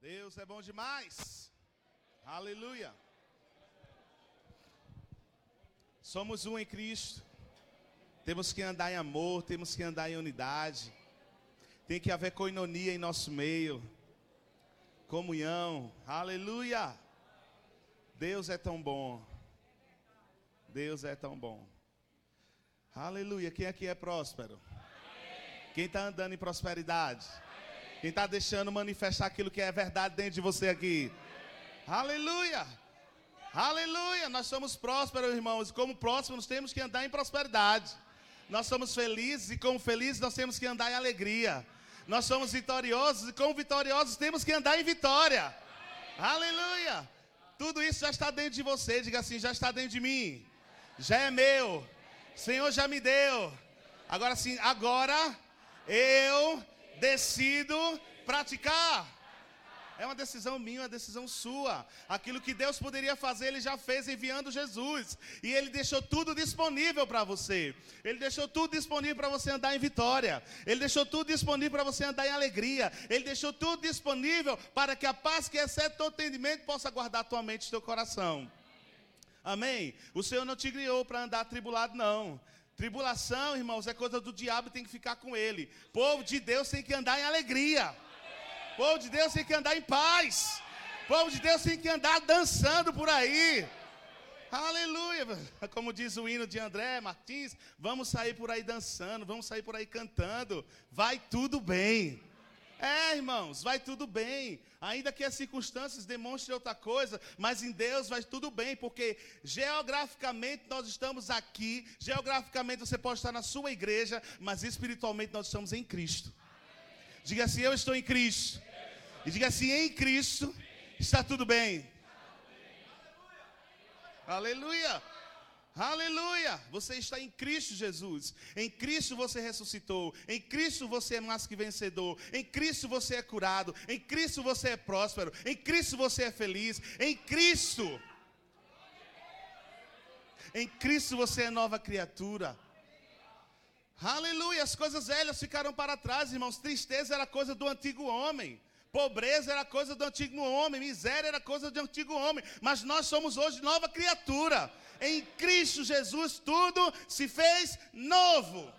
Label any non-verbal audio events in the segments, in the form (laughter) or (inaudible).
Deus é bom demais. Aleluia. Somos um em Cristo. Temos que andar em amor, temos que andar em unidade. Tem que haver coinonia em nosso meio. Comunhão. Aleluia. Deus é tão bom. Deus é tão bom. Aleluia. Quem aqui é próspero? Quem está andando em prosperidade? Quem está deixando manifestar aquilo que é verdade dentro de você aqui? Aleluia! Aleluia! Nós somos prósperos, irmãos, e como prósperos temos que andar em prosperidade. Nós somos felizes e como felizes nós temos que andar em alegria. Nós somos vitoriosos e como vitoriosos temos que andar em vitória. Aleluia! Tudo isso já está dentro de você. Diga assim: já está dentro de mim. Já é meu. Senhor já me deu. Agora sim, agora eu decido praticar. É uma decisão minha, uma decisão sua. Aquilo que Deus poderia fazer, Ele já fez enviando Jesus. E Ele deixou tudo disponível para você. Ele deixou tudo disponível para você andar em vitória. Ele deixou tudo disponível para você andar em alegria. Ele deixou tudo disponível para que a paz que excede todo entendimento possa guardar tua mente e teu coração. Amém? O Senhor não te criou para andar tribulado, não. Tribulação, irmãos, é coisa do diabo, tem que ficar com ele. Povo de Deus tem que andar em alegria. Povo de Deus tem que andar em paz. Povo de Deus tem que andar dançando por aí. Aleluia. (laughs) Como diz o hino de André Martins, vamos sair por aí dançando, vamos sair por aí cantando. Vai tudo bem. É, irmãos, vai tudo bem. Ainda que as circunstâncias demonstrem outra coisa, mas em Deus vai tudo bem, porque geograficamente nós estamos aqui, geograficamente você pode estar na sua igreja, mas espiritualmente nós estamos em Cristo. Diga assim: Eu estou em Cristo. E diga assim: Em Cristo está tudo bem. Aleluia. Aleluia! Você está em Cristo Jesus. Em Cristo você ressuscitou. Em Cristo você é mais que vencedor. Em Cristo você é curado. Em Cristo você é próspero. Em Cristo você é feliz. Em Cristo. Em Cristo você é nova criatura. Aleluia! As coisas velhas ficaram para trás, irmãos. Tristeza era coisa do antigo homem. Pobreza era coisa do antigo homem, miséria era coisa do antigo homem, mas nós somos hoje nova criatura. Em Cristo Jesus tudo se fez novo.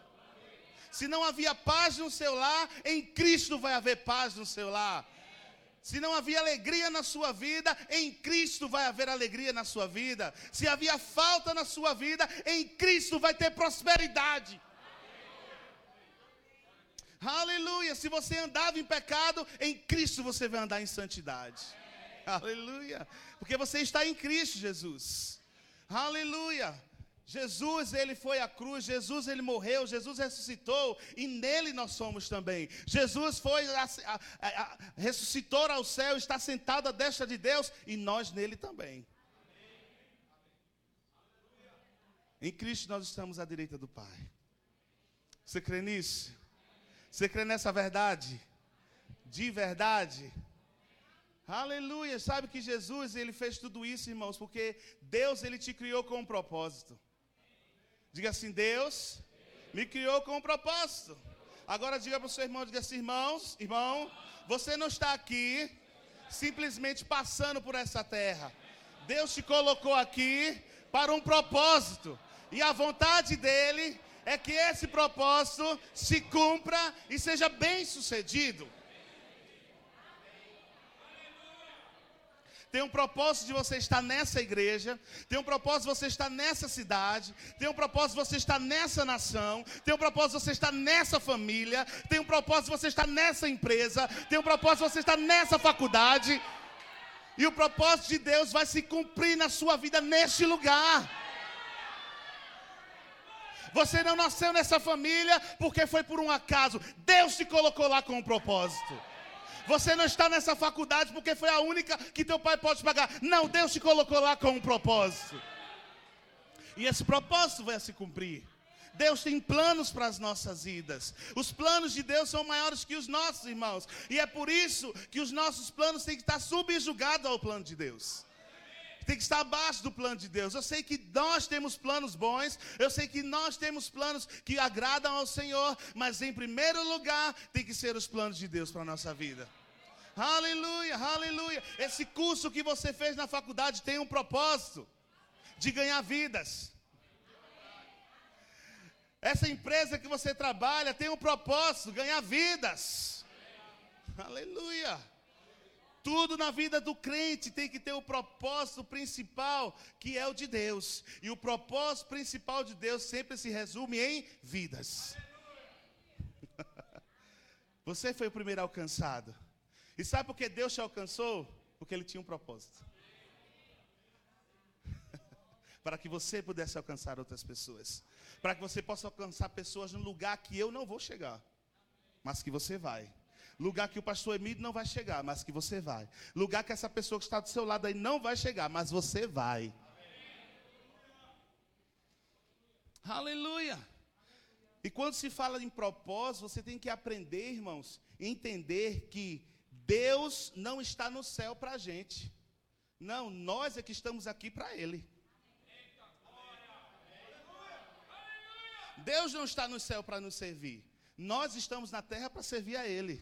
Se não havia paz no seu lar, em Cristo vai haver paz no seu lar. Se não havia alegria na sua vida, em Cristo vai haver alegria na sua vida. Se havia falta na sua vida, em Cristo vai ter prosperidade. Aleluia. Se você andava em pecado, em Cristo você vai andar em santidade. Aleluia. Porque você está em Cristo, Jesus. Aleluia. Jesus, ele foi à cruz, Jesus, ele morreu, Jesus ressuscitou e nele nós somos também. Jesus foi, a, a, a, ressuscitou ao céu, está sentado à destra de Deus e nós nele também. Em Cristo nós estamos à direita do Pai. Você crê nisso? Você crê nessa verdade? De verdade? Aleluia. Sabe que Jesus, ele fez tudo isso, irmãos, porque Deus, ele te criou com um propósito. Diga assim: Deus me criou com um propósito. Agora diga para o seu irmão, diga assim, irmãos, irmão, você não está aqui simplesmente passando por essa terra. Deus te colocou aqui para um propósito. E a vontade dele é que esse propósito se cumpra e seja bem sucedido. Tem um propósito de você estar nessa igreja, tem um propósito de você estar nessa cidade, tem um propósito de você estar nessa nação, tem um propósito de você estar nessa família, tem um propósito de você estar nessa empresa, tem um propósito de você estar nessa faculdade. E o propósito de Deus vai se cumprir na sua vida neste lugar. Você não nasceu nessa família porque foi por um acaso. Deus te colocou lá com um propósito. Você não está nessa faculdade porque foi a única que teu pai pode pagar. Não, Deus te colocou lá com um propósito. E esse propósito vai se cumprir. Deus tem planos para as nossas vidas. Os planos de Deus são maiores que os nossos, irmãos. E é por isso que os nossos planos têm que estar subjugados ao plano de Deus tem que estar abaixo do plano de Deus. Eu sei que nós temos planos bons, eu sei que nós temos planos que agradam ao Senhor, mas em primeiro lugar tem que ser os planos de Deus para a nossa vida. Aleluia, aleluia. Esse curso que você fez na faculdade tem um propósito de ganhar vidas. Essa empresa que você trabalha tem um propósito, ganhar vidas. Aleluia. Tudo na vida do crente tem que ter o propósito principal, que é o de Deus. E o propósito principal de Deus sempre se resume em vidas. (laughs) Você foi o primeiro alcançado. E sabe por que Deus te alcançou? Porque Ele tinha um propósito. (laughs) Para que você pudesse alcançar outras pessoas. Para que você possa alcançar pessoas no lugar que eu não vou chegar. Mas que você vai. Lugar que o pastor Emílio não vai chegar, mas que você vai. Lugar que essa pessoa que está do seu lado aí não vai chegar, mas você vai. Aleluia. E quando se fala em propósito, você tem que aprender, irmãos, entender que Deus não está no céu para a gente. Não, nós é que estamos aqui para Ele. Deus não está no céu para nos servir. Nós estamos na terra para servir a Ele.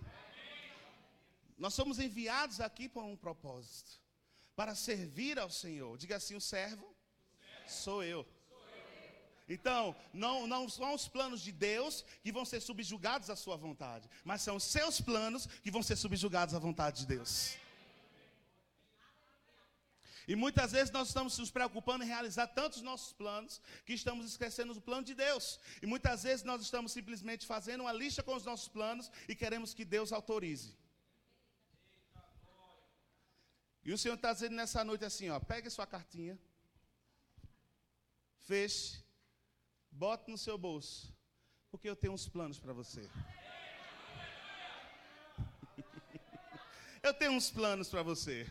Nós somos enviados aqui para um propósito para servir ao Senhor. Diga assim: o servo, sou eu. Então, não, não são os planos de Deus que vão ser subjugados à sua vontade, mas são os seus planos que vão ser subjugados à vontade de Deus. E muitas vezes nós estamos nos preocupando em realizar tantos nossos planos que estamos esquecendo do plano de Deus. E muitas vezes nós estamos simplesmente fazendo uma lista com os nossos planos e queremos que Deus autorize. E o Senhor está dizendo nessa noite assim: ó, pegue sua cartinha, feche, bote no seu bolso, porque eu tenho uns planos para você. (laughs) eu tenho uns planos para você.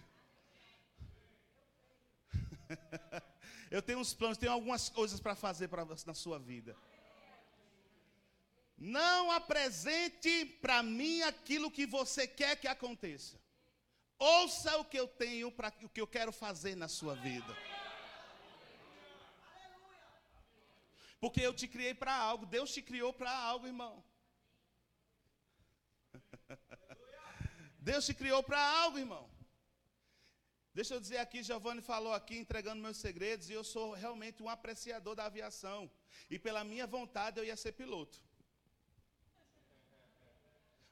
(laughs) eu tenho uns planos, tenho algumas coisas para fazer pra, na sua vida. Não apresente para mim aquilo que você quer que aconteça. Ouça o que eu tenho para o que eu quero fazer na sua vida. Porque eu te criei para algo, Deus te criou para algo, irmão. (laughs) Deus te criou para algo, irmão. Deixa eu dizer aqui, Giovanni falou aqui, entregando meus segredos, e eu sou realmente um apreciador da aviação. E pela minha vontade eu ia ser piloto.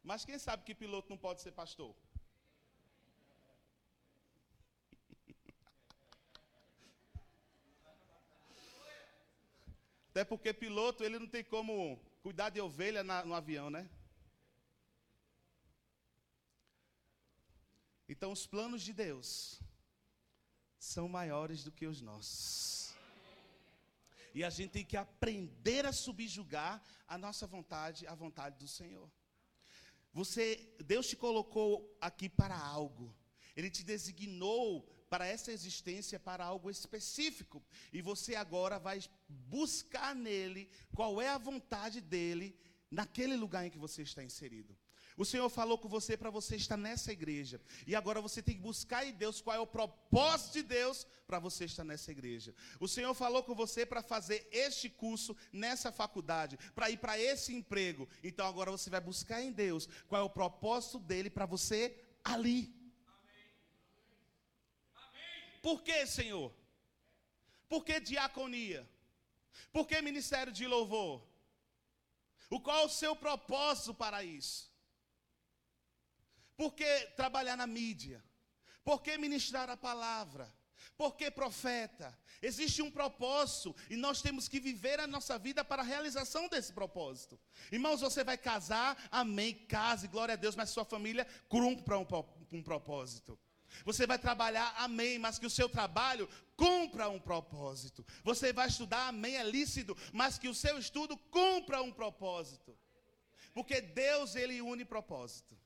Mas quem sabe que piloto não pode ser pastor? Até porque piloto, ele não tem como cuidar de ovelha na, no avião, né? Então, os planos de Deus são maiores do que os nossos. E a gente tem que aprender a subjugar a nossa vontade à vontade do Senhor. Você, Deus te colocou aqui para algo. Ele te designou para essa existência, para algo específico. E você agora vai buscar nele qual é a vontade dele naquele lugar em que você está inserido. O Senhor falou com você para você estar nessa igreja. E agora você tem que buscar em Deus qual é o propósito de Deus para você estar nessa igreja. O Senhor falou com você para fazer este curso nessa faculdade, para ir para esse emprego. Então agora você vai buscar em Deus qual é o propósito dele para você ali. Por que, Senhor? Por que diaconia? Por que ministério de louvor? O qual é o seu propósito para isso? Por que trabalhar na mídia? Por que ministrar a palavra? Por que profeta? Existe um propósito e nós temos que viver a nossa vida para a realização desse propósito. Irmãos, você vai casar, amém, case, glória a Deus, mas sua família cumpra um, um propósito. Você vai trabalhar, amém, mas que o seu trabalho cumpra um propósito. Você vai estudar, amém, é lícito, mas que o seu estudo cumpra um propósito. Porque Deus, Ele une propósito.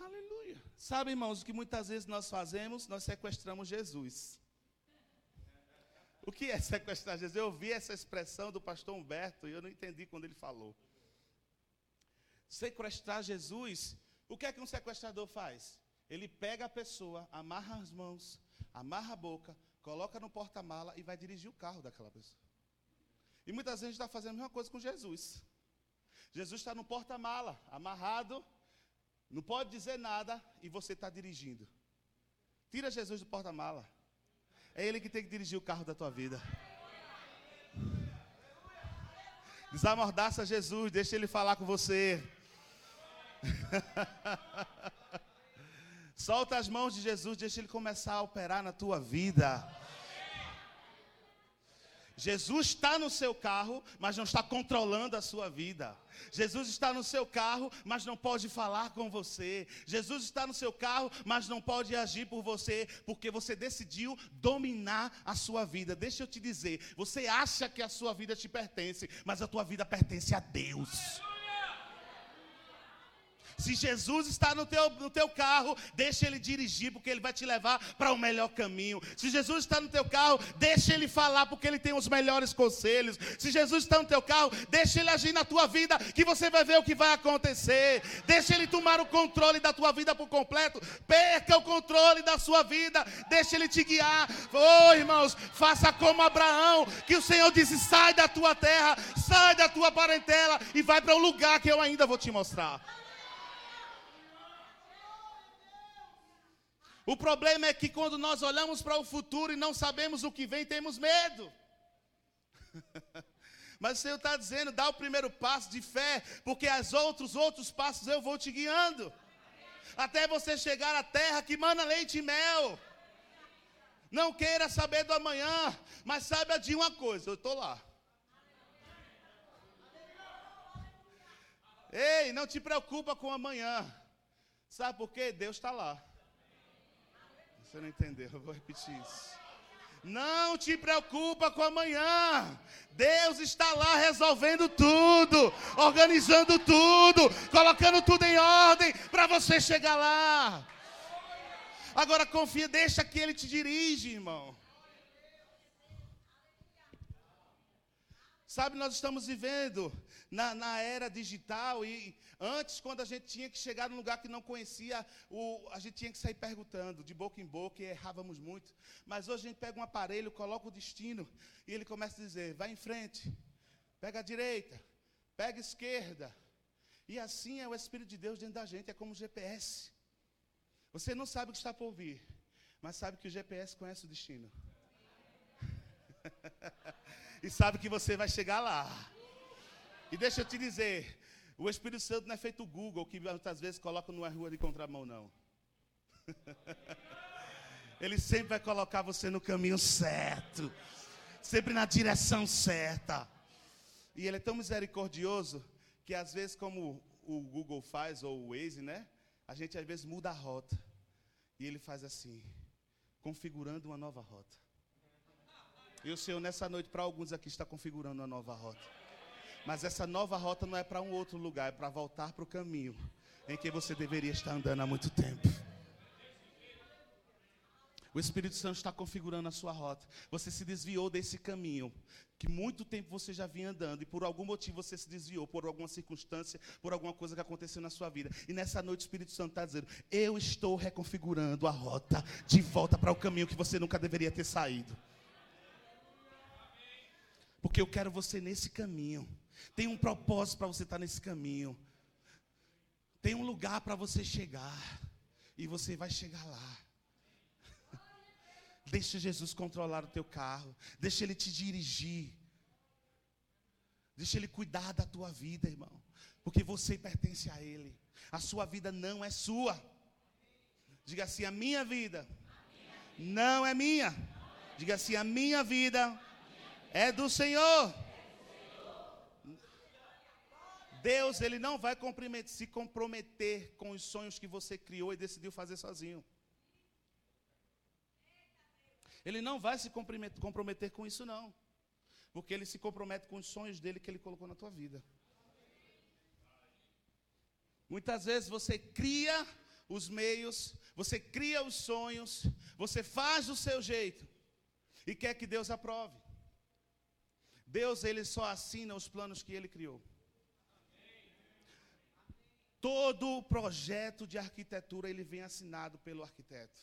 Aleluia. Sabe, irmãos, o que muitas vezes nós fazemos? Nós sequestramos Jesus. O que é sequestrar Jesus? Eu ouvi essa expressão do pastor Humberto e eu não entendi quando ele falou. Sequestrar Jesus, o que é que um sequestrador faz? Ele pega a pessoa, amarra as mãos, amarra a boca, coloca no porta-mala e vai dirigir o carro daquela pessoa. E muitas vezes está fazendo a mesma coisa com Jesus. Jesus está no porta-mala, amarrado, não pode dizer nada e você está dirigindo. Tira Jesus do porta-mala. É Ele que tem que dirigir o carro da tua vida. Desamordaça Jesus, deixa Ele falar com você. (laughs) Solta as mãos de Jesus, deixa Ele começar a operar na tua vida. Jesus está no seu carro, mas não está controlando a sua vida. Jesus está no seu carro, mas não pode falar com você. Jesus está no seu carro, mas não pode agir por você, porque você decidiu dominar a sua vida. Deixa eu te dizer, você acha que a sua vida te pertence, mas a tua vida pertence a Deus. Se Jesus está no teu, no teu carro, deixa ele dirigir, porque ele vai te levar para o melhor caminho. Se Jesus está no teu carro, deixa ele falar, porque ele tem os melhores conselhos. Se Jesus está no teu carro, deixa ele agir na tua vida, que você vai ver o que vai acontecer. Deixa ele tomar o controle da tua vida por completo. Perca o controle da sua vida, deixa ele te guiar. Oh, irmãos, faça como Abraão, que o Senhor disse: sai da tua terra, sai da tua parentela e vai para o lugar que eu ainda vou te mostrar. O problema é que quando nós olhamos para o futuro e não sabemos o que vem, temos medo. (laughs) Mas o Senhor está dizendo, dá o primeiro passo de fé, porque os outros, outros passos eu vou te guiando. Até você chegar à terra que mana leite e mel. Não queira saber do amanhã, mas saiba de uma coisa, eu estou lá. Ei, não te preocupa com amanhã. Sabe por quê? Deus está lá. Você não entendeu, eu vou repetir isso. Não te preocupa com amanhã. Deus está lá resolvendo tudo, organizando tudo, colocando tudo em ordem para você chegar lá. Agora confia, deixa que ele te dirige, irmão. Sabe, nós estamos vivendo na, na, era digital e antes, quando a gente tinha que chegar num lugar que não conhecia, o, a gente tinha que sair perguntando de boca em boca e errávamos muito. Mas hoje a gente pega um aparelho, coloca o destino e ele começa a dizer: vai em frente, pega a direita, pega a esquerda. E assim é o Espírito de Deus dentro da gente, é como o GPS. Você não sabe o que está por vir, mas sabe que o GPS conhece o destino. (laughs) e sabe que você vai chegar lá. E deixa eu te dizer, o Espírito Santo não é feito Google, que muitas vezes coloca numa rua de contramão, não. (laughs) Ele sempre vai colocar você no caminho certo, sempre na direção certa. E ele é tão misericordioso que às vezes, como o Google faz, ou o Waze, né? A gente às vezes muda a rota. E ele faz assim, configurando uma nova rota. E o Senhor, nessa noite, para alguns aqui, está configurando uma nova rota. Mas essa nova rota não é para um outro lugar, é para voltar para o caminho em que você deveria estar andando há muito tempo. O Espírito Santo está configurando a sua rota. Você se desviou desse caminho que muito tempo você já vinha andando e por algum motivo você se desviou, por alguma circunstância, por alguma coisa que aconteceu na sua vida. E nessa noite o Espírito Santo está dizendo: Eu estou reconfigurando a rota de volta para o caminho que você nunca deveria ter saído. Porque eu quero você nesse caminho. Tem um propósito para você estar nesse caminho. Tem um lugar para você chegar. E você vai chegar lá. (laughs) Deixa Jesus controlar o teu carro. Deixa Ele te dirigir. Deixa Ele cuidar da tua vida, irmão. Porque você pertence a Ele. A sua vida não é sua. Diga assim: a minha vida não é minha. Diga assim: a minha vida é do Senhor. Deus, ele não vai se comprometer com os sonhos que você criou e decidiu fazer sozinho. Ele não vai se comprometer com isso, não. Porque ele se compromete com os sonhos dele que ele colocou na tua vida. Muitas vezes você cria os meios, você cria os sonhos, você faz do seu jeito e quer que Deus aprove. Deus ele só assina os planos que ele criou. Todo o projeto de arquitetura ele vem assinado pelo arquiteto.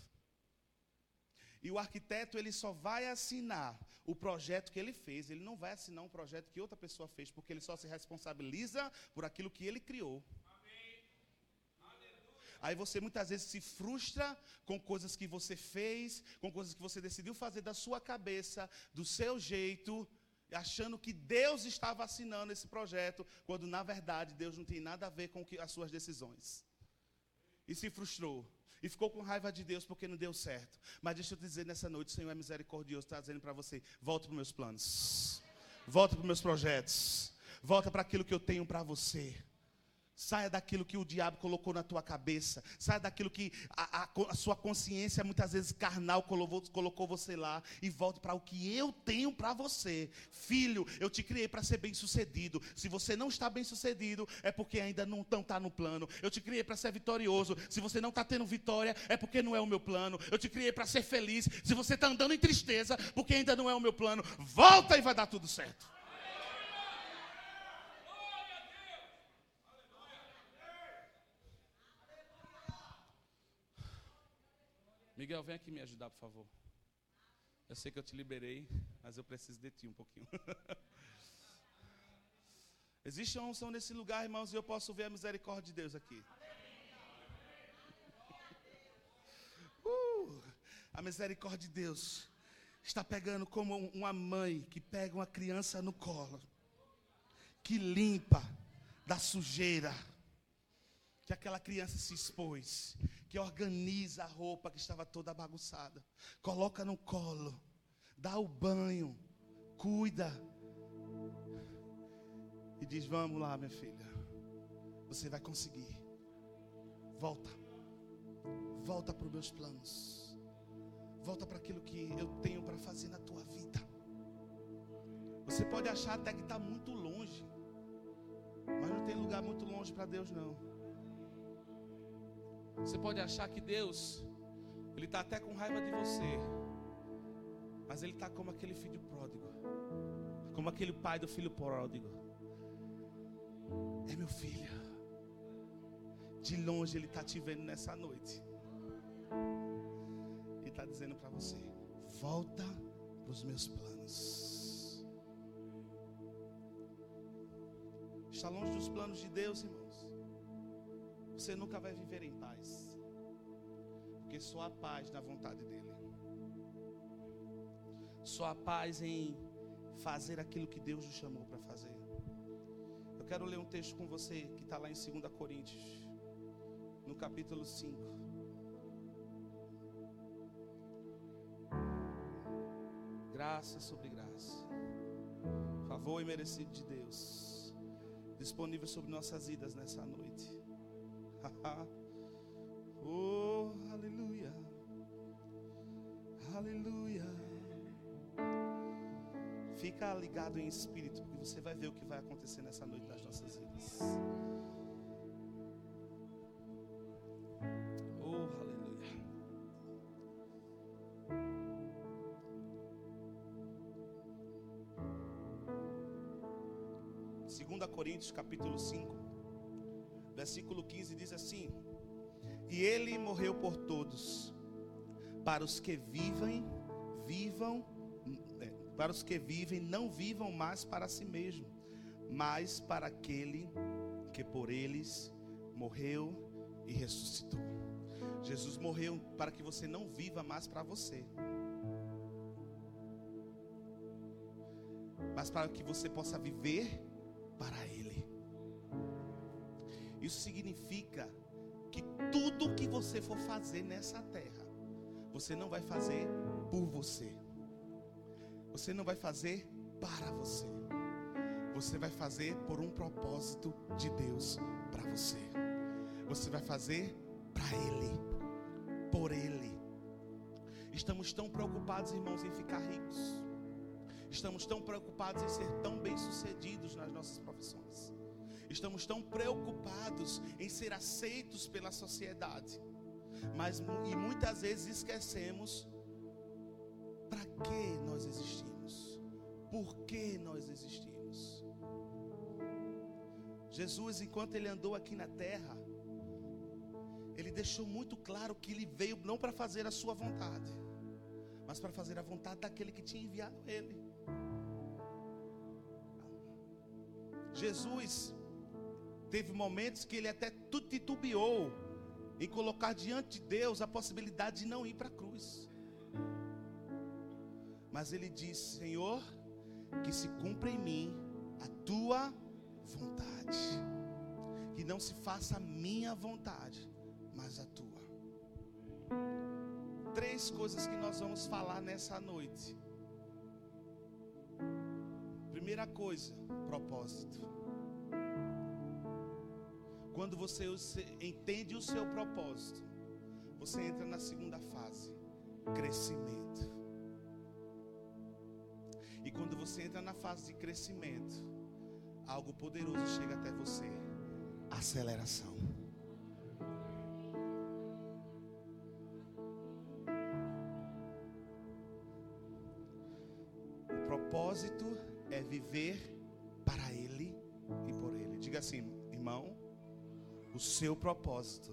E o arquiteto ele só vai assinar o projeto que ele fez, ele não vai assinar um projeto que outra pessoa fez, porque ele só se responsabiliza por aquilo que ele criou. Aí você muitas vezes se frustra com coisas que você fez, com coisas que você decidiu fazer da sua cabeça, do seu jeito, achando que Deus estava assinando esse projeto, quando na verdade Deus não tem nada a ver com as suas decisões. E se frustrou. E ficou com raiva de Deus porque não deu certo. Mas deixa eu te dizer nessa noite, o Senhor é misericordioso, está dizendo para você: volta para os meus planos, volta para os meus projetos, volta para aquilo que eu tenho para você. Saia daquilo que o diabo colocou na tua cabeça. Saia daquilo que a, a, a sua consciência, muitas vezes carnal, colocou, colocou você lá. E volte para o que eu tenho para você. Filho, eu te criei para ser bem sucedido. Se você não está bem sucedido, é porque ainda não está no plano. Eu te criei para ser vitorioso. Se você não está tendo vitória, é porque não é o meu plano. Eu te criei para ser feliz. Se você está andando em tristeza, porque ainda não é o meu plano. Volta e vai dar tudo certo. Miguel, vem aqui me ajudar, por favor. Eu sei que eu te liberei, mas eu preciso de ti um pouquinho. (laughs) Existe uma unção nesse lugar, irmãos, e eu posso ver a misericórdia de Deus aqui. (laughs) Uh, a misericórdia de Deus está pegando como uma mãe que pega uma criança no colo, que limpa da sujeira que aquela criança se expôs, que organiza a roupa que estava toda bagunçada, coloca no colo, dá o banho, cuida. E diz: Vamos lá, minha filha, você vai conseguir. Volta, volta para os meus planos, volta para aquilo que eu tenho para fazer na tua vida. Você pode achar até que está muito longe, mas não tem lugar muito longe para Deus, não. Você pode achar que Deus, Ele está até com raiva de você, mas Ele está como aquele filho pródigo, como aquele pai do filho pródigo. É meu filho, de longe Ele está te vendo nessa noite, e está dizendo para você: volta para os meus planos. Está longe dos planos de Deus, irmão você nunca vai viver em paz. Porque só há paz na vontade dEle. Só há paz em fazer aquilo que Deus nos chamou para fazer. Eu quero ler um texto com você que está lá em 2 Coríntios, no capítulo 5. Graça sobre graça, favor e merecido de Deus, disponível sobre nossas vidas nessa noite. (laughs) oh, aleluia. Aleluia. Fica ligado em espírito, porque você vai ver o que vai acontecer nessa noite das nossas vidas. Oh, aleluia. Segunda Coríntios capítulo 5 versículo 15 diz assim: E ele morreu por todos, para os que vivem, vivam, é, para os que vivem, não vivam mais para si mesmo, mas para aquele que por eles morreu e ressuscitou. Jesus morreu para que você não viva mais para você, mas para que você possa viver para Ele. Isso significa que tudo que você for fazer nessa terra, você não vai fazer por você. Você não vai fazer para você. Você vai fazer por um propósito de Deus para você. Você vai fazer para Ele, por Ele. Estamos tão preocupados, irmãos, em ficar ricos. Estamos tão preocupados em ser tão bem-sucedidos nas nossas profissões. Estamos tão preocupados em ser aceitos pela sociedade. Mas e muitas vezes esquecemos para que nós existimos? Por que nós existimos? Jesus, enquanto ele andou aqui na terra, ele deixou muito claro que ele veio não para fazer a sua vontade, mas para fazer a vontade daquele que tinha enviado ele. Jesus teve momentos que ele até titubeou em colocar diante de Deus a possibilidade de não ir para a cruz. Mas ele disse: Senhor, que se cumpra em mim a tua vontade, que não se faça a minha vontade, mas a tua. Três coisas que nós vamos falar nessa noite. Primeira coisa, propósito. Quando você entende o seu propósito, você entra na segunda fase, crescimento. E quando você entra na fase de crescimento, algo poderoso chega até você: aceleração. O propósito é viver para Ele e por Ele. Diga assim, irmão, o seu propósito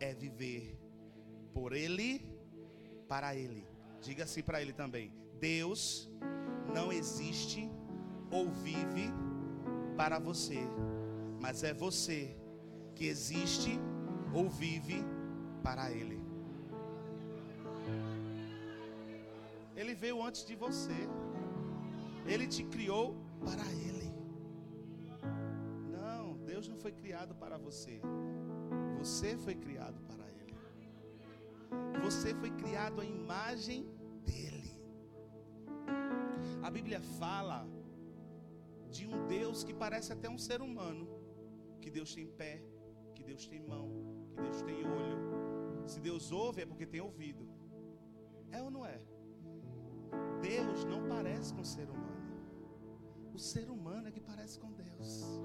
é viver por Ele, para Ele. Diga assim para Ele também: Deus não existe ou vive para você, mas é você que existe ou vive para Ele. Ele veio antes de você, Ele te criou para Ele. Foi criado para você. Você foi criado para Ele. Você foi criado à imagem dEle. A Bíblia fala de um Deus que parece até um ser humano. Que Deus tem pé, que Deus tem mão, que Deus tem olho. Se Deus ouve é porque tem ouvido. É ou não é? Deus não parece com o ser humano. O ser humano é que parece com Deus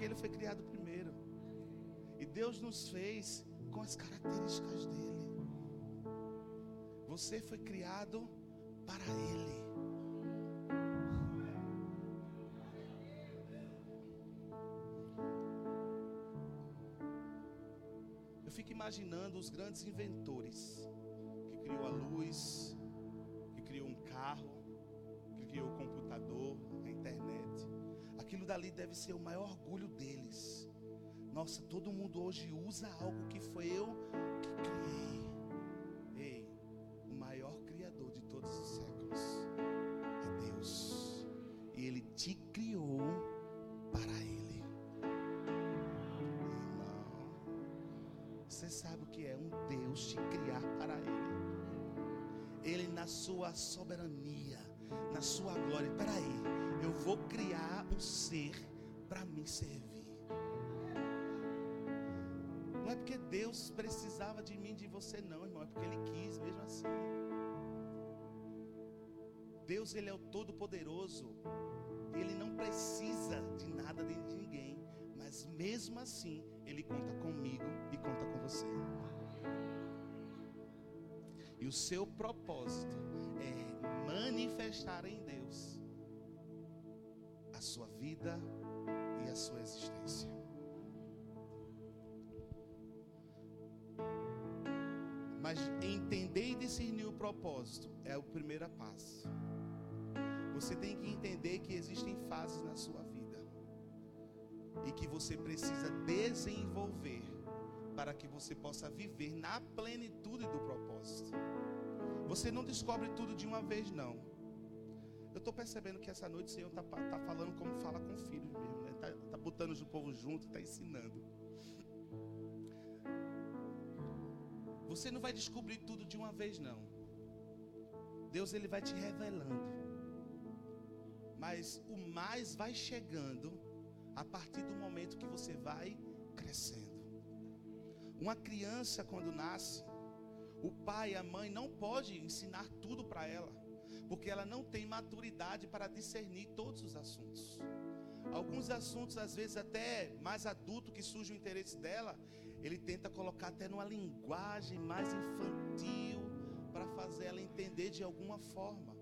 porque ele foi criado primeiro. E Deus nos fez com as características dele. Você foi criado para ele. Eu fico imaginando os grandes inventores que criou a luz, que criou um carro, que criou o dali deve ser o maior orgulho deles. Nossa, todo mundo hoje usa algo que foi eu que criei. Ei, o maior criador de todos os séculos é Deus. E Ele te criou para Ele. Irmão, você sabe o que é um Deus te criar para Ele? Ele na sua soberania, na sua glória. Peraí eu vou criar um ser para me servir. Não é porque Deus precisava de mim, de você, não, irmão. É porque Ele quis mesmo assim. Deus, Ele é o Todo-Poderoso. Ele não precisa de nada de ninguém. Mas mesmo assim, Ele conta comigo e conta com você. E o seu propósito é manifestar em Deus vida e a sua existência. Mas entender e discernir o propósito é o primeiro passo. Você tem que entender que existem fases na sua vida e que você precisa desenvolver para que você possa viver na plenitude do propósito. Você não descobre tudo de uma vez, não. Estou percebendo que essa noite o Senhor está tá falando como fala com filhos mesmo, né? Está tá botando o povo junto, está ensinando. Você não vai descobrir tudo de uma vez, não. Deus ele vai te revelando. Mas o mais vai chegando a partir do momento que você vai crescendo. Uma criança quando nasce, o pai e a mãe não pode ensinar tudo para ela porque ela não tem maturidade para discernir todos os assuntos. Alguns assuntos, às vezes, até mais adulto que surge o interesse dela, ele tenta colocar até numa linguagem mais infantil para fazer ela entender de alguma forma.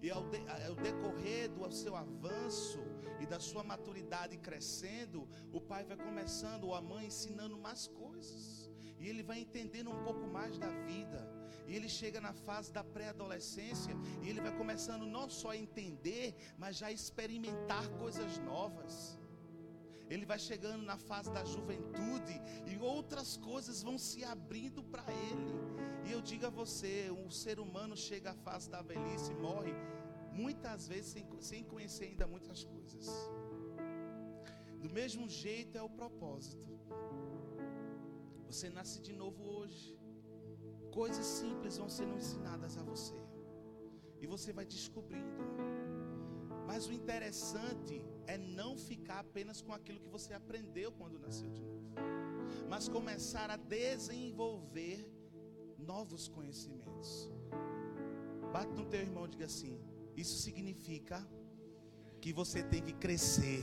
E ao, de, ao decorrer do seu avanço e da sua maturidade crescendo, o pai vai começando, ou a mãe ensinando mais coisas. E ele vai entendendo um pouco mais da vida E ele chega na fase da pré-adolescência e ele vai começando não só a entender, mas já a experimentar coisas novas. Ele vai chegando na fase da juventude e outras coisas vão se abrindo para ele. E eu digo a você, o ser humano chega à fase da velhice e morre muitas vezes sem, sem conhecer ainda muitas coisas. Do mesmo jeito é o propósito. Você nasce de novo hoje. Coisas simples vão sendo ensinadas a você. E você vai descobrindo. Mas o interessante é não ficar apenas com aquilo que você aprendeu quando nasceu de novo. Mas começar a desenvolver novos conhecimentos. Bate no teu irmão e diga assim: Isso significa que você tem que crescer.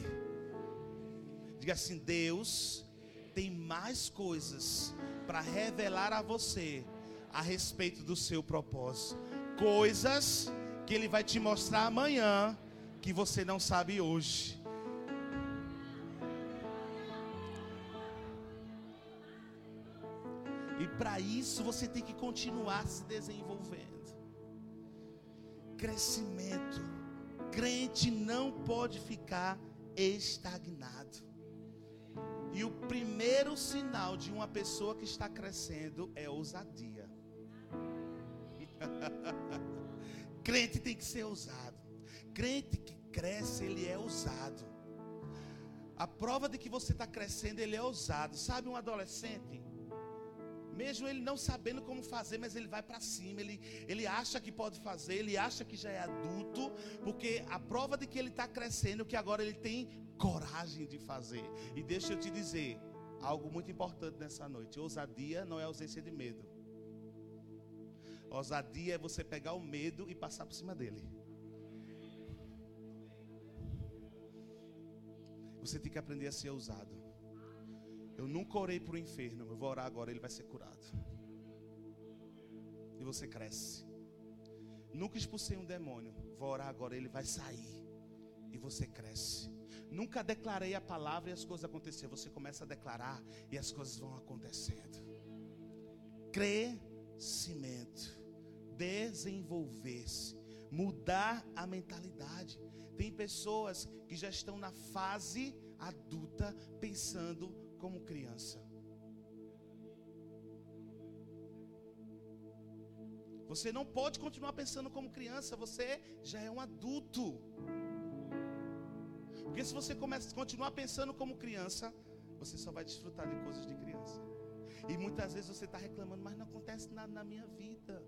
Diga assim: Deus tem mais coisas para revelar a você a respeito do seu propósito. Coisas que Ele vai te mostrar amanhã que você não sabe hoje. E para isso você tem que continuar se desenvolvendo. Crescimento. Crente não pode ficar estagnado. E o primeiro sinal de uma pessoa que está crescendo é ousadia. (laughs) Crente tem que ser ousado. Crente que cresce, ele é ousado. A prova de que você está crescendo, ele é ousado. Sabe um adolescente? Mesmo ele não sabendo como fazer, mas ele vai para cima. Ele, ele acha que pode fazer, ele acha que já é adulto, porque a prova de que ele está crescendo é que agora ele tem coragem de fazer. E deixa eu te dizer algo muito importante nessa noite: ousadia não é ausência de medo. Ousadia é você pegar o medo e passar por cima dele. Você tem que aprender a ser ousado. Eu nunca orei para o inferno, eu vou orar agora, ele vai ser curado. E você cresce. Nunca expulsei um demônio, vou orar agora, ele vai sair. E você cresce. Nunca declarei a palavra e as coisas aconteceram. Você começa a declarar e as coisas vão acontecendo. Crescimento, desenvolver-se, mudar a mentalidade. Tem pessoas que já estão na fase adulta pensando como criança. Você não pode continuar pensando como criança, você já é um adulto. Porque se você começa, continuar pensando como criança, você só vai desfrutar de coisas de criança. E muitas vezes você está reclamando, mas não acontece nada na minha vida.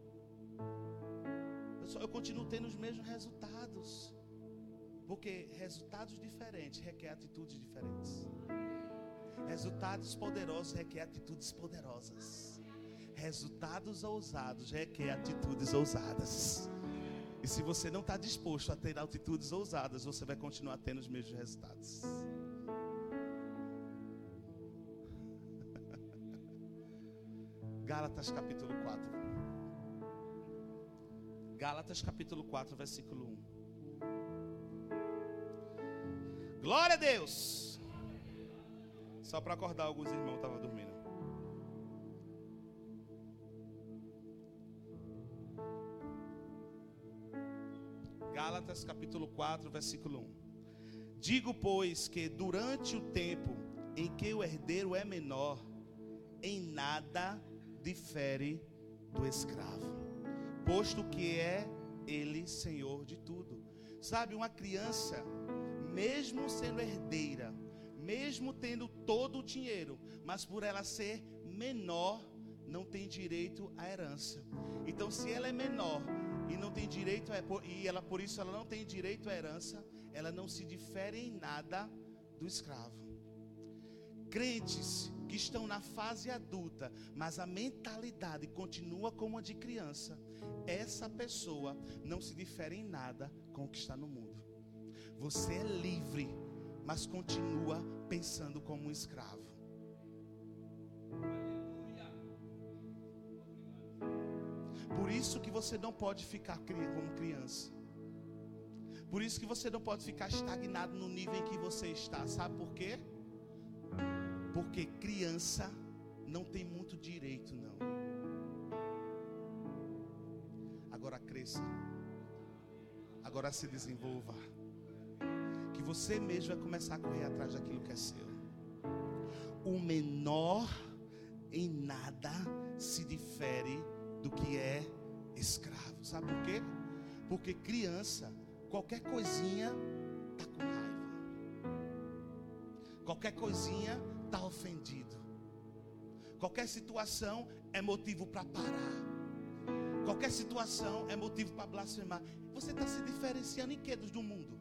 Eu, continuo tendo os mesmos resultados. Porque resultados diferentes requer atitudes diferentes. Resultados poderosos requer atitudes poderosas. Resultados ousados requer atitudes ousadas. E se você não está disposto a ter atitudes ousadas, você vai continuar tendo os mesmos resultados. (laughs) Gálatas capítulo 4. Gálatas capítulo 4, versículo 1. Glória a Deus. Só para acordar alguns irmãos estavam dormindo. Gálatas capítulo 4, versículo 1. Digo, pois, que durante o tempo em que o herdeiro é menor, em nada difere do escravo, posto que é ele senhor de tudo. Sabe, uma criança, mesmo sendo herdeira, mesmo tendo todo o dinheiro, mas por ela ser menor, não tem direito à herança. Então, se ela é menor e não tem direito a, e ela por isso ela não tem direito à herança, ela não se difere em nada do escravo. Crentes que estão na fase adulta, mas a mentalidade continua como a de criança, essa pessoa não se difere em nada com o que está no mundo. Você é livre, mas continua pensando como um escravo. Por isso que você não pode ficar como criança. Por isso que você não pode ficar estagnado no nível em que você está. Sabe por quê? Porque criança não tem muito direito, não. Agora cresça. Agora se desenvolva. Que você mesmo vai começar a correr atrás daquilo que é seu. O menor em nada se difere do que é escravo. Sabe por quê? Porque criança, qualquer coisinha tá com raiva. Qualquer coisinha tá ofendido. Qualquer situação é motivo para parar. Qualquer situação é motivo para blasfemar. Você está se diferenciando em que do mundo?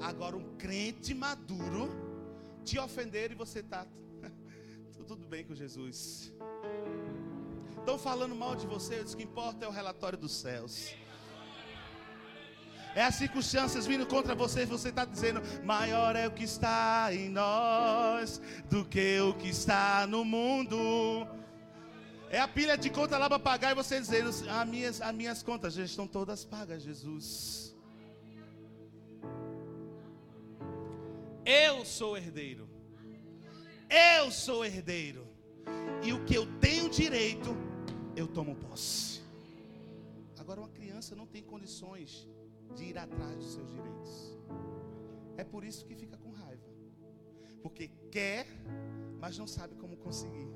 Agora um crente maduro te ofender e você está (laughs) tudo bem com Jesus. Estão falando mal de você, o que importa é o relatório dos céus. É as circunstâncias vindo contra você, você está dizendo: maior é o que está em nós do que o que está no mundo. É a pilha de conta lá para pagar e você dizendo: as minhas, as minhas contas já estão todas pagas, Jesus. Eu sou herdeiro. Eu sou herdeiro. E o que eu tenho direito, eu tomo posse. Agora, uma criança não tem condições de ir atrás dos seus direitos. É por isso que fica com raiva. Porque quer, mas não sabe como conseguir.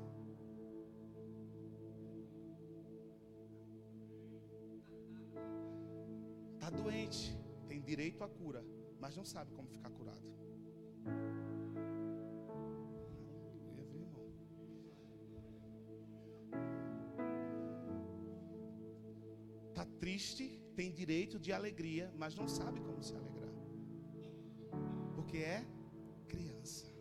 Está doente, tem direito à cura, mas não sabe como ficar curado. Está triste, tem direito de alegria, mas não sabe como se alegrar. Porque é criança.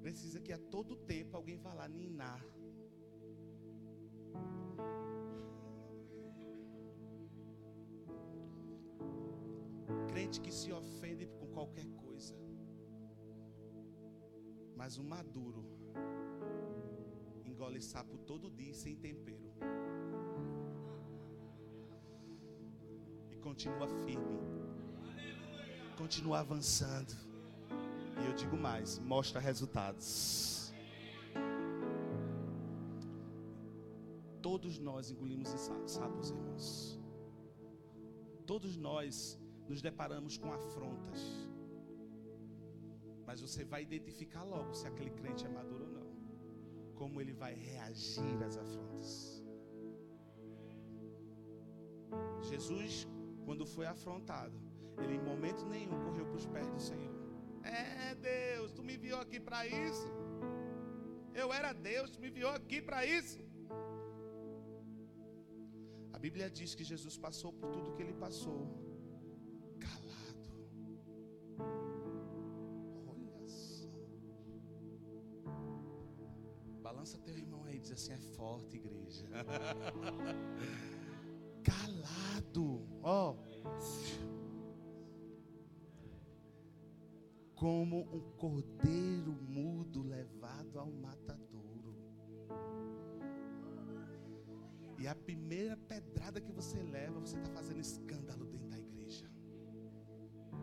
Precisa que a todo tempo alguém vá lá ninar. Crente que se ofende com qualquer coisa. Mas o maduro engole sapo todo dia sem tempero. continua firme, continua avançando. E eu digo mais: mostra resultados. Todos nós engolimos sapos, irmãos. Todos nós nos deparamos com afrontas. Mas você vai identificar logo se aquele crente é maduro ou não. Como ele vai reagir às afrontas. Jesus quando foi afrontado, ele em momento nenhum correu para os pés do Senhor. É Deus, tu me enviou aqui para isso. Eu era Deus, tu me enviou aqui para isso. A Bíblia diz que Jesus passou por tudo que ele passou, Balança teu irmão aí, diz assim: é forte, igreja. (laughs) calado, ó. Como um cordeiro mudo levado ao matadouro. E a primeira pedrada que você leva, você está fazendo escândalo dentro da igreja.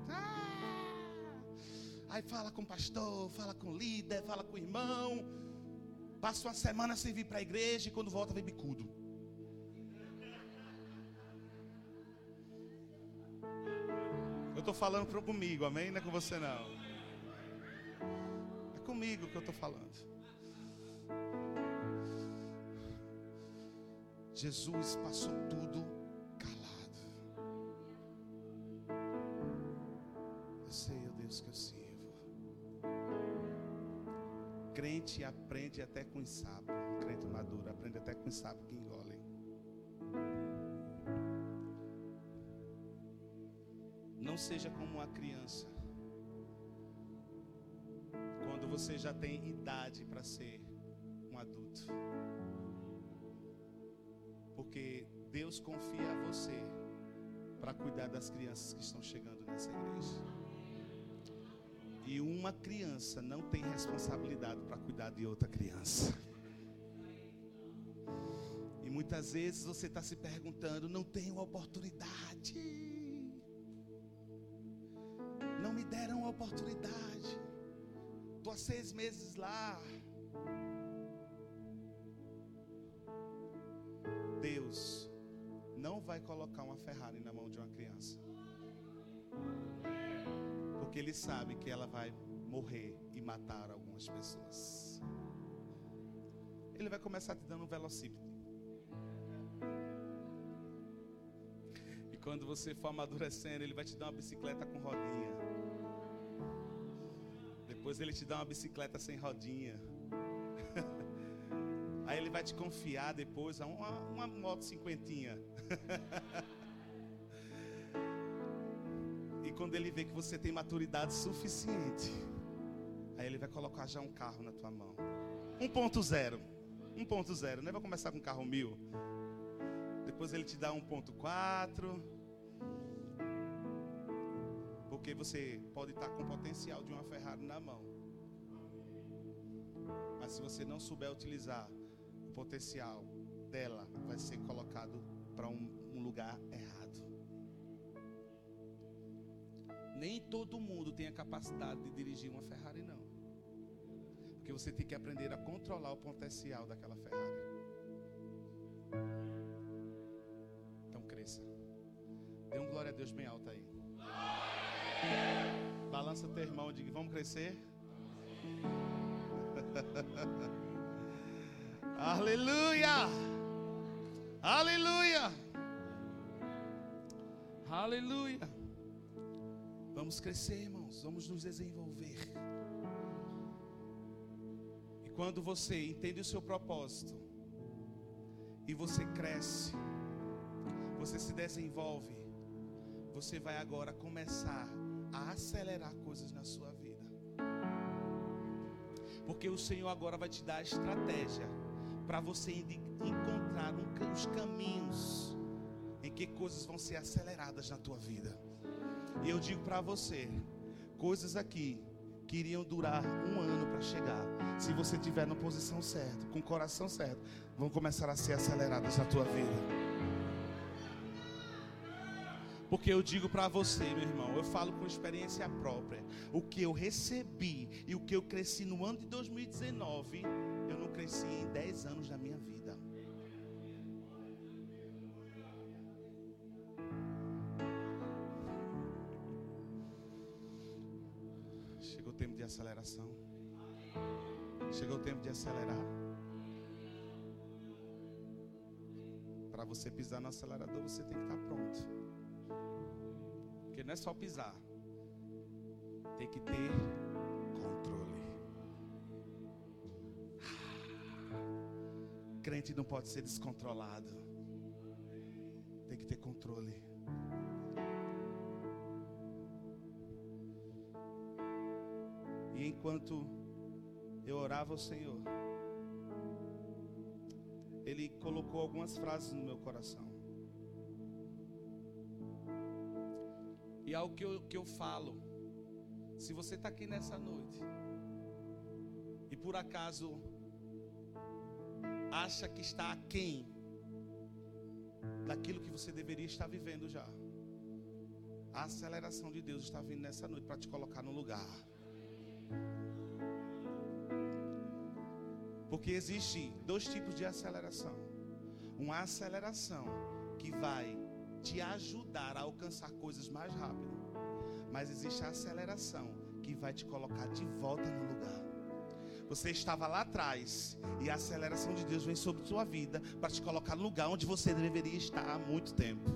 Ah! Aí fala com o pastor, fala com o líder, fala com o irmão. Passa uma semana sem vir para a igreja e quando volta vem bicudo. Eu estou falando para comigo, amém? Não é com você não. É comigo que eu estou falando. Jesus passou tudo Crente aprende até com sapo. Crente maduro aprende até com sapo que engole. Não seja como uma criança. Quando você já tem idade para ser um adulto. Porque Deus confia a você para cuidar das crianças que estão chegando nessa igreja. E uma criança não tem responsabilidade para cuidar de outra criança. E muitas vezes você está se perguntando: não tenho oportunidade. Não me deram oportunidade. Estou há seis meses lá. Deus não vai colocar uma Ferrari na mão de uma criança. Porque ele sabe que ela vai morrer e matar algumas pessoas. Ele vai começar te dando um velocípede. E quando você for amadurecendo, ele vai te dar uma bicicleta com rodinha. Depois ele te dá uma bicicleta sem rodinha. (laughs) Aí ele vai te confiar depois a uma, uma moto cinquentinha. (laughs) quando ele vê que você tem maturidade suficiente, aí ele vai colocar já um carro na tua mão. 1.0. 1.0, né? Vai começar com carro mil. Depois ele te dá 1.4. Porque você pode estar com o potencial de uma Ferrari na mão. Mas se você não souber utilizar o potencial dela vai ser colocado para um, um lugar errado. Nem todo mundo tem a capacidade de dirigir uma Ferrari, não. Porque você tem que aprender a controlar o potencial daquela Ferrari. Então cresça. Dê um glória a Deus bem alto aí. Balança teu irmão e diga: Vamos crescer? (laughs) Aleluia! Aleluia! Aleluia! Vamos crescer, irmãos, vamos nos desenvolver. E quando você entende o seu propósito, e você cresce, você se desenvolve, você vai agora começar a acelerar coisas na sua vida. Porque o Senhor agora vai te dar a estratégia para você encontrar os caminhos em que coisas vão ser aceleradas na tua vida. E eu digo para você, coisas aqui que iriam durar um ano para chegar, se você tiver na posição certa, com o coração certo, vão começar a ser aceleradas na tua vida. Porque eu digo para você, meu irmão, eu falo com experiência própria. O que eu recebi e o que eu cresci no ano de 2019 cresci em 10 anos da minha vida. Aceleração. Chegou o tempo de acelerar. Para você pisar no acelerador, você tem que estar pronto. Porque não é só pisar. Tem que ter crente não pode ser descontrolado. Tem que ter controle. Enquanto eu orava ao Senhor, Ele colocou algumas frases no meu coração. E algo que eu, que eu falo, se você está aqui nessa noite, e por acaso acha que está aquém daquilo que você deveria estar vivendo já. A aceleração de Deus está vindo nessa noite para te colocar no lugar. Porque existe dois tipos de aceleração. Uma aceleração que vai te ajudar a alcançar coisas mais rápido. Mas existe a aceleração que vai te colocar de volta no lugar. Você estava lá atrás e a aceleração de Deus vem sobre sua vida para te colocar no lugar onde você deveria estar há muito tempo.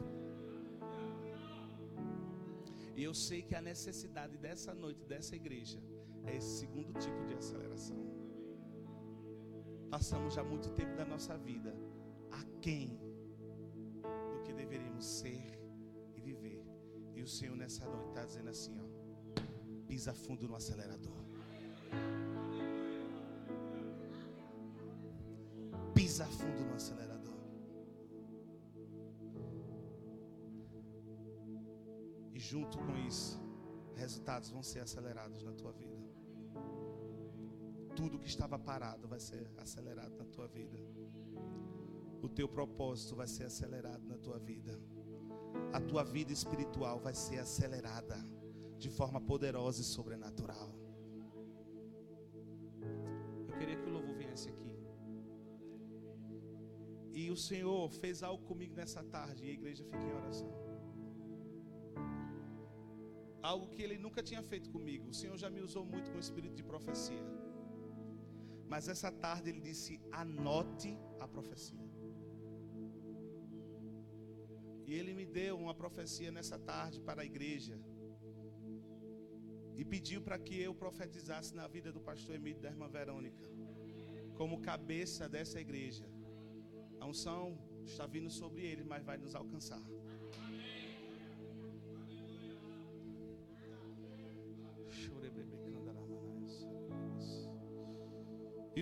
E eu sei que a necessidade dessa noite, dessa igreja, é esse segundo tipo de aceleração. Passamos já muito tempo da nossa vida aquém do que deveríamos ser e viver. E o Senhor nessa noite está dizendo assim: ó, pisa fundo no acelerador. pisa fundo no acelerador. E junto com isso, resultados vão ser acelerados na tua vida. Tudo que estava parado vai ser acelerado na tua vida. O teu propósito vai ser acelerado na tua vida. A tua vida espiritual vai ser acelerada de forma poderosa e sobrenatural. o Senhor fez algo comigo nessa tarde e a igreja fica em oração. Algo que Ele nunca tinha feito comigo. O Senhor já me usou muito com o espírito de profecia. Mas essa tarde Ele disse: anote a profecia. E Ele me deu uma profecia nessa tarde para a igreja. E pediu para que eu profetizasse na vida do pastor Emílio da irmã Verônica, como cabeça dessa igreja. A unção está vindo sobre ele, mas vai nos alcançar.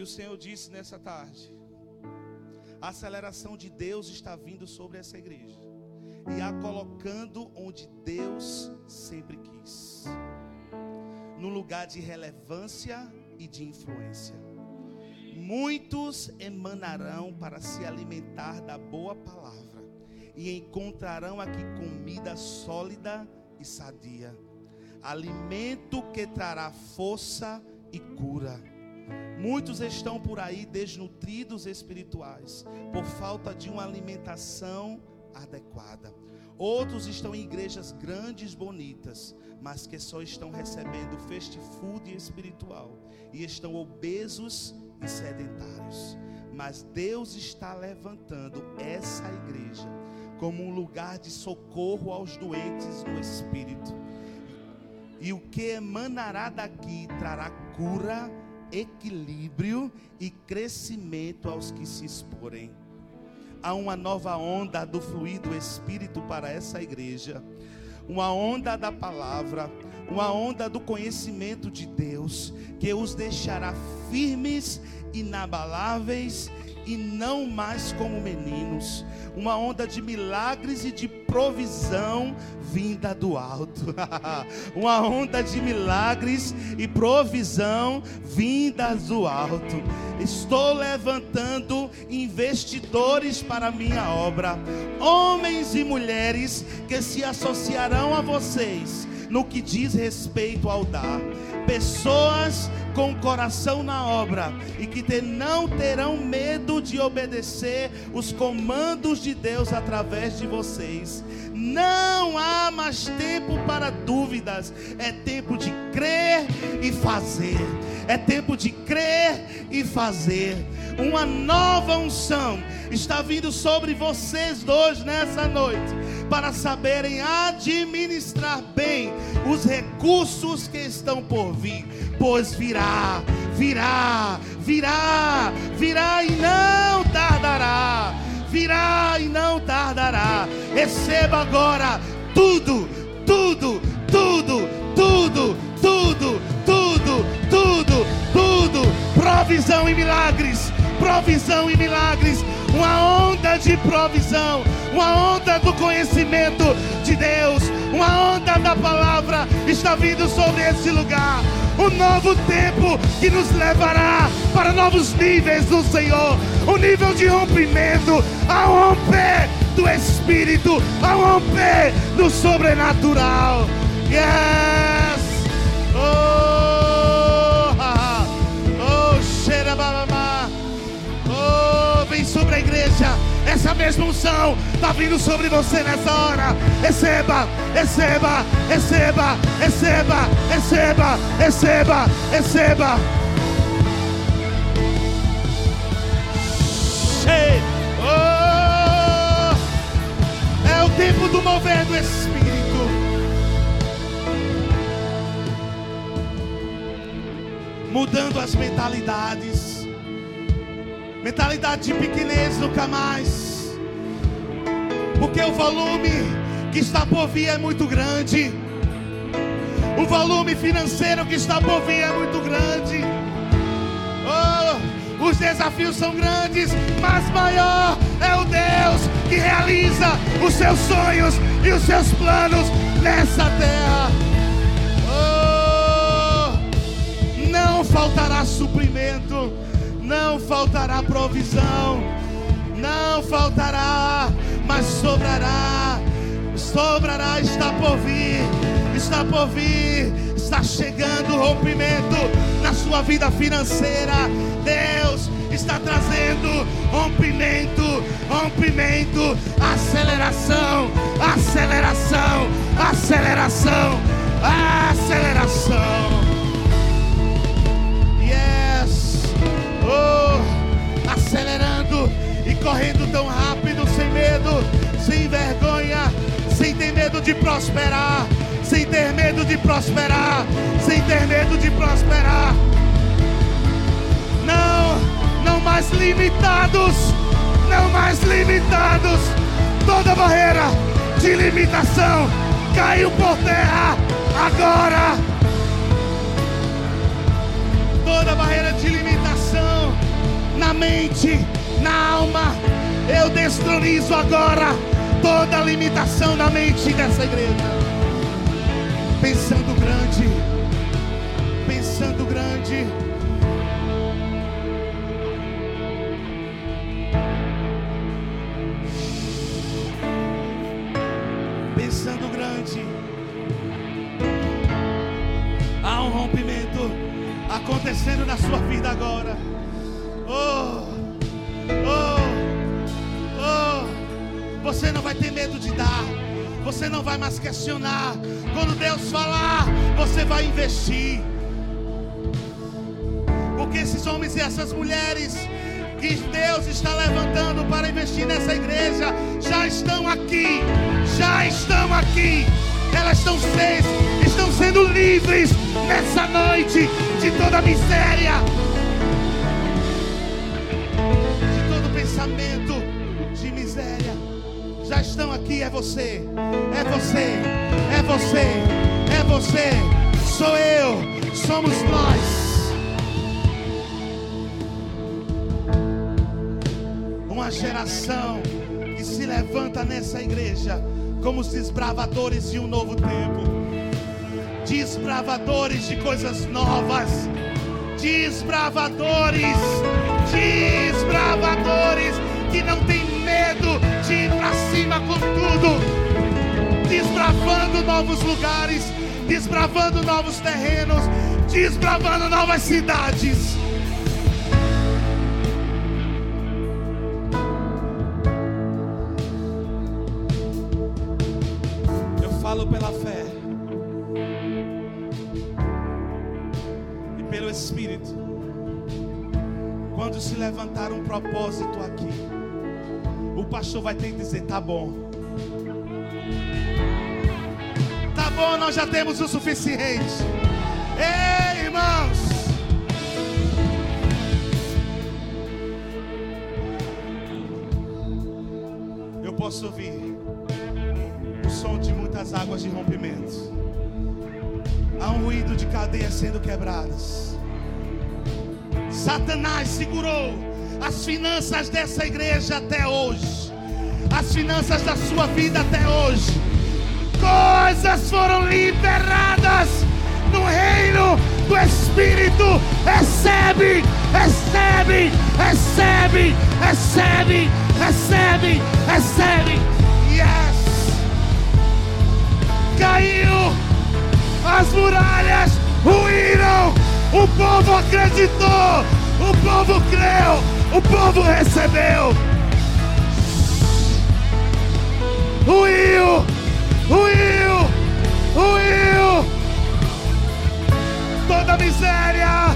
E o Senhor disse nessa tarde: a aceleração de Deus está vindo sobre essa igreja e a colocando onde Deus sempre quis no lugar de relevância e de influência. Muitos emanarão para se alimentar da boa palavra e encontrarão aqui comida sólida e sadia, alimento que trará força e cura. Muitos estão por aí desnutridos espirituais por falta de uma alimentação adequada. Outros estão em igrejas grandes, bonitas, mas que só estão recebendo fast food espiritual e estão obesos e sedentários. Mas Deus está levantando essa igreja como um lugar de socorro aos doentes no espírito. E o que emanará daqui trará cura, equilíbrio e crescimento aos que se exporem. Há uma nova onda do fluido Espírito para essa igreja, uma onda da palavra, uma onda do conhecimento de Deus, que os deixará firmes, inabaláveis e não mais como meninos. Uma onda de milagres e de provisão vinda do alto. (laughs) Uma onda de milagres e provisão vindas do alto. Estou levantando investidores para a minha obra, homens e mulheres que se associarão a vocês no que diz respeito ao dar. Pessoas com o coração na obra e que te, não terão medo de obedecer os comandos de Deus através de vocês. Não há mais tempo para dúvidas, é tempo de crer e fazer. É tempo de crer e fazer. Uma nova unção está vindo sobre vocês dois nessa noite, para saberem administrar bem os recursos que estão por vir, pois virá, virá, virá, virá e não tardará. Virá e não tardará. Receba agora tudo, tudo, tudo, tudo, tudo, tudo, tudo, tudo. Provisão e milagres, provisão e milagres uma onda de provisão, uma onda do conhecimento de Deus, uma onda da palavra está vindo sobre esse lugar. Um novo tempo que nos levará para novos níveis do Senhor, um nível de rompimento, a romper do Espírito, a romper do sobrenatural. Yes! Oh, oh, cheira vem sobre a igreja. Essa mesma unção está vindo sobre você nessa hora. Receba, receba, receba, receba, receba, receba, receba. Oh, é o tempo do mover do Espírito. Mudando as mentalidades Mentalidade de pequenez nunca mais. Porque o volume que está por vir é muito grande. O volume financeiro que está por vir é muito grande. Oh, os desafios são grandes, mas maior é o Deus que realiza os seus sonhos e os seus planos nessa terra. Oh, não faltará suprimento não faltará provisão, não faltará, mas sobrará, sobrará, está por vir, está por vir, está chegando o rompimento na sua vida financeira. Deus está trazendo rompimento rompimento, aceleração, aceleração, aceleração, aceleração. Oh, acelerando e correndo tão rápido, sem medo, sem vergonha, sem ter medo de prosperar, sem ter medo de prosperar, sem ter medo de prosperar. Não, não mais limitados, não mais limitados. Toda barreira de limitação caiu por terra agora. Toda barreira de limitação na mente, na alma, eu destronizo agora toda limitação na mente dessa igreja. Pensando grande, pensando grande. Pensando grande. Há um rompimento acontecendo na sua vida agora. Oh, oh, oh. Você não vai ter medo de dar. Você não vai mais questionar. Quando Deus falar, você vai investir. Porque esses homens e essas mulheres que Deus está levantando para investir nessa igreja já estão aqui. Já estão aqui. Elas estão, seis, estão sendo livres nessa noite de toda miséria, pensamento de miséria. Já estão aqui, é você, é você, é você, é você, sou eu, somos nós. Uma geração que se levanta nessa igreja como os desbravadores de um novo tempo, desbravadores de coisas novas, desbravadores, desbravadores que não tem medo de ir para cima com tudo, desbravando novos lugares, desbravando novos terrenos, desbravando novas cidades. Eu falo pela levantar um propósito aqui, o pastor vai ter que dizer: tá bom. Tá bom, nós já temos o suficiente. Ei, irmãos. Eu posso ouvir o som de muitas águas de rompimento. Há um ruído de cadeias sendo quebradas. Satanás segurou as finanças dessa igreja até hoje, as finanças da sua vida até hoje. Coisas foram liberadas no reino do Espírito. Recebe, recebe, recebe, recebe, recebe, recebe. Yes! Caiu, as muralhas ruíram. O povo acreditou, o povo creu, o povo recebeu. Ruiu, ruiu, ruiu. Toda miséria.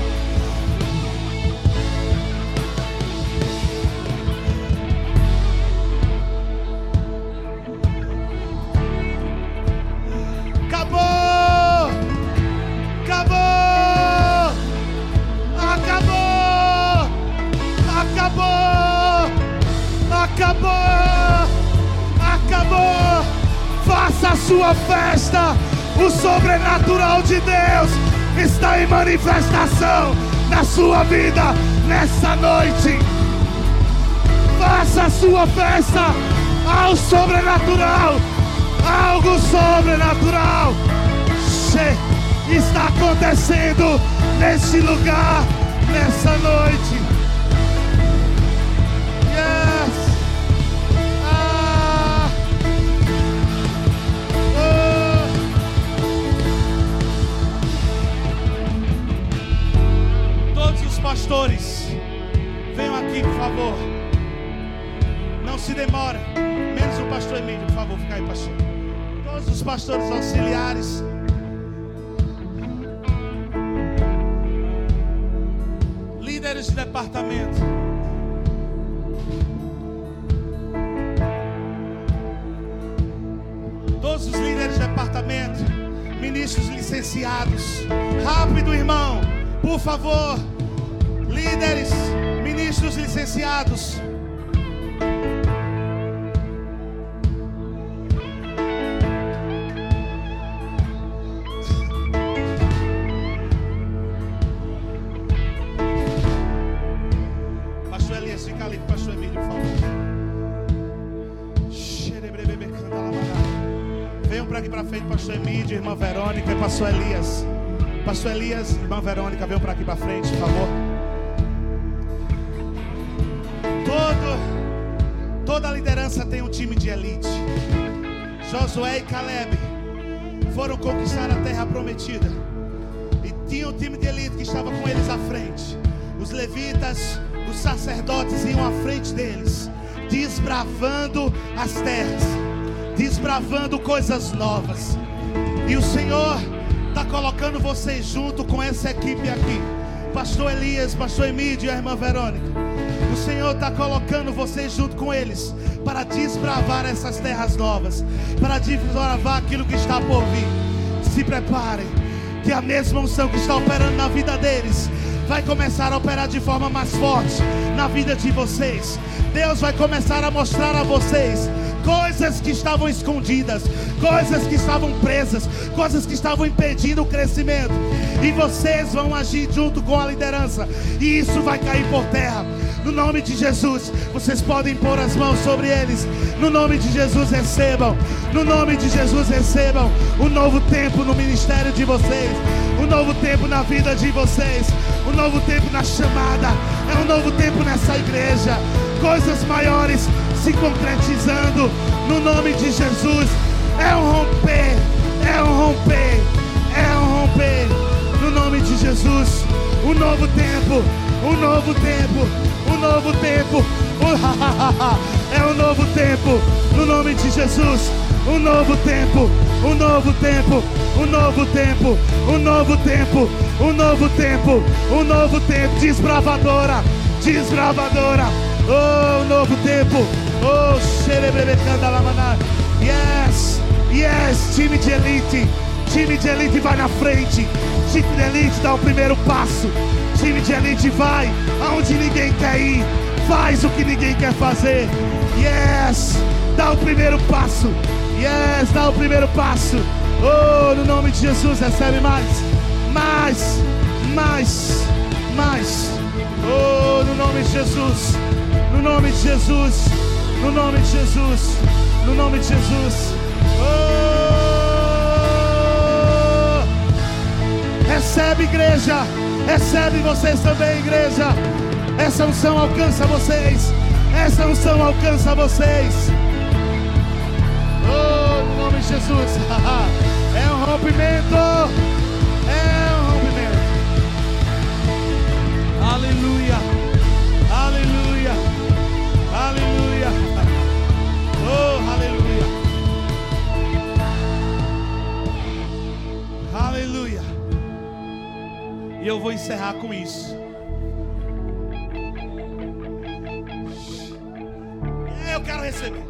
Acabou! Sua festa! O sobrenatural de Deus está em manifestação na sua vida nessa noite. Faça a sua festa ao sobrenatural. Algo sobrenatural está acontecendo nesse lugar, nessa noite. Pastores, venham aqui, por favor. se demora. Menos o pastor Emílio, por favor, fica aí, pastor. Todos os pastores auxiliares. Líderes de departamento. Todos os líderes de departamento. Ministros licenciados. Rápido, irmão. Por favor. Líderes, ministros licenciados. Pastor Elias, fica ali pastor Emílio, por favor. Venham para aqui para frente, pastor Emílio, irmã Verônica e pastor Elias. Pastor Elias, irmã Verônica, venham para aqui para frente, por favor. Liderança tem um time de elite. Josué e Caleb foram conquistar a terra prometida. E tinha um time de elite que estava com eles à frente. Os levitas, os sacerdotes iam à frente deles, desbravando as terras, desbravando coisas novas. E o Senhor está colocando vocês junto com essa equipe aqui. Pastor Elias, Pastor Emílio e a irmã Verônica. O Senhor está colocando vocês junto com eles para desbravar essas terras novas, para desbravar aquilo que está por vir. Se preparem, que a mesma unção que está operando na vida deles vai começar a operar de forma mais forte na vida de vocês. Deus vai começar a mostrar a vocês coisas que estavam escondidas, coisas que estavam presas, coisas que estavam impedindo o crescimento. E vocês vão agir junto com a liderança, e isso vai cair por terra. No nome de Jesus, vocês podem pôr as mãos sobre eles. No nome de Jesus, recebam. No nome de Jesus, recebam um novo tempo no ministério de vocês, um novo tempo na vida de vocês, um novo tempo na chamada. É um novo tempo nessa igreja. Coisas maiores se concretizando no nome de Jesus. É um romper, é um romper, é um romper no nome de Jesus. Um novo tempo, um novo tempo, um novo tempo. (laughs) É um novo tempo no nome de Jesus. Um novo tempo, um novo tempo, um novo tempo, um novo tempo, um novo tempo, um novo tempo. Desbravadora, desbravadora. Oh, novo tempo. Oh, xerebrebecanda lamaná. Yes, yes, time de elite. Time de elite vai na frente. Time de elite dá o primeiro passo. Time de elite vai aonde ninguém quer ir. Faz o que ninguém quer fazer. Yes, dá o primeiro passo. Yes, dá o primeiro passo. Oh, no nome de Jesus, recebe mais, mais, mais, mais. Oh, no nome de Jesus, no nome de Jesus, no nome de Jesus, no nome de Jesus. Oh, recebe, igreja, recebe vocês também, igreja. Essa unção alcança vocês, essa unção alcança vocês. Oh, no nome de Jesus. (laughs) É um rompimento. É um rompimento. Aleluia. E eu vou encerrar com isso. Eu quero receber.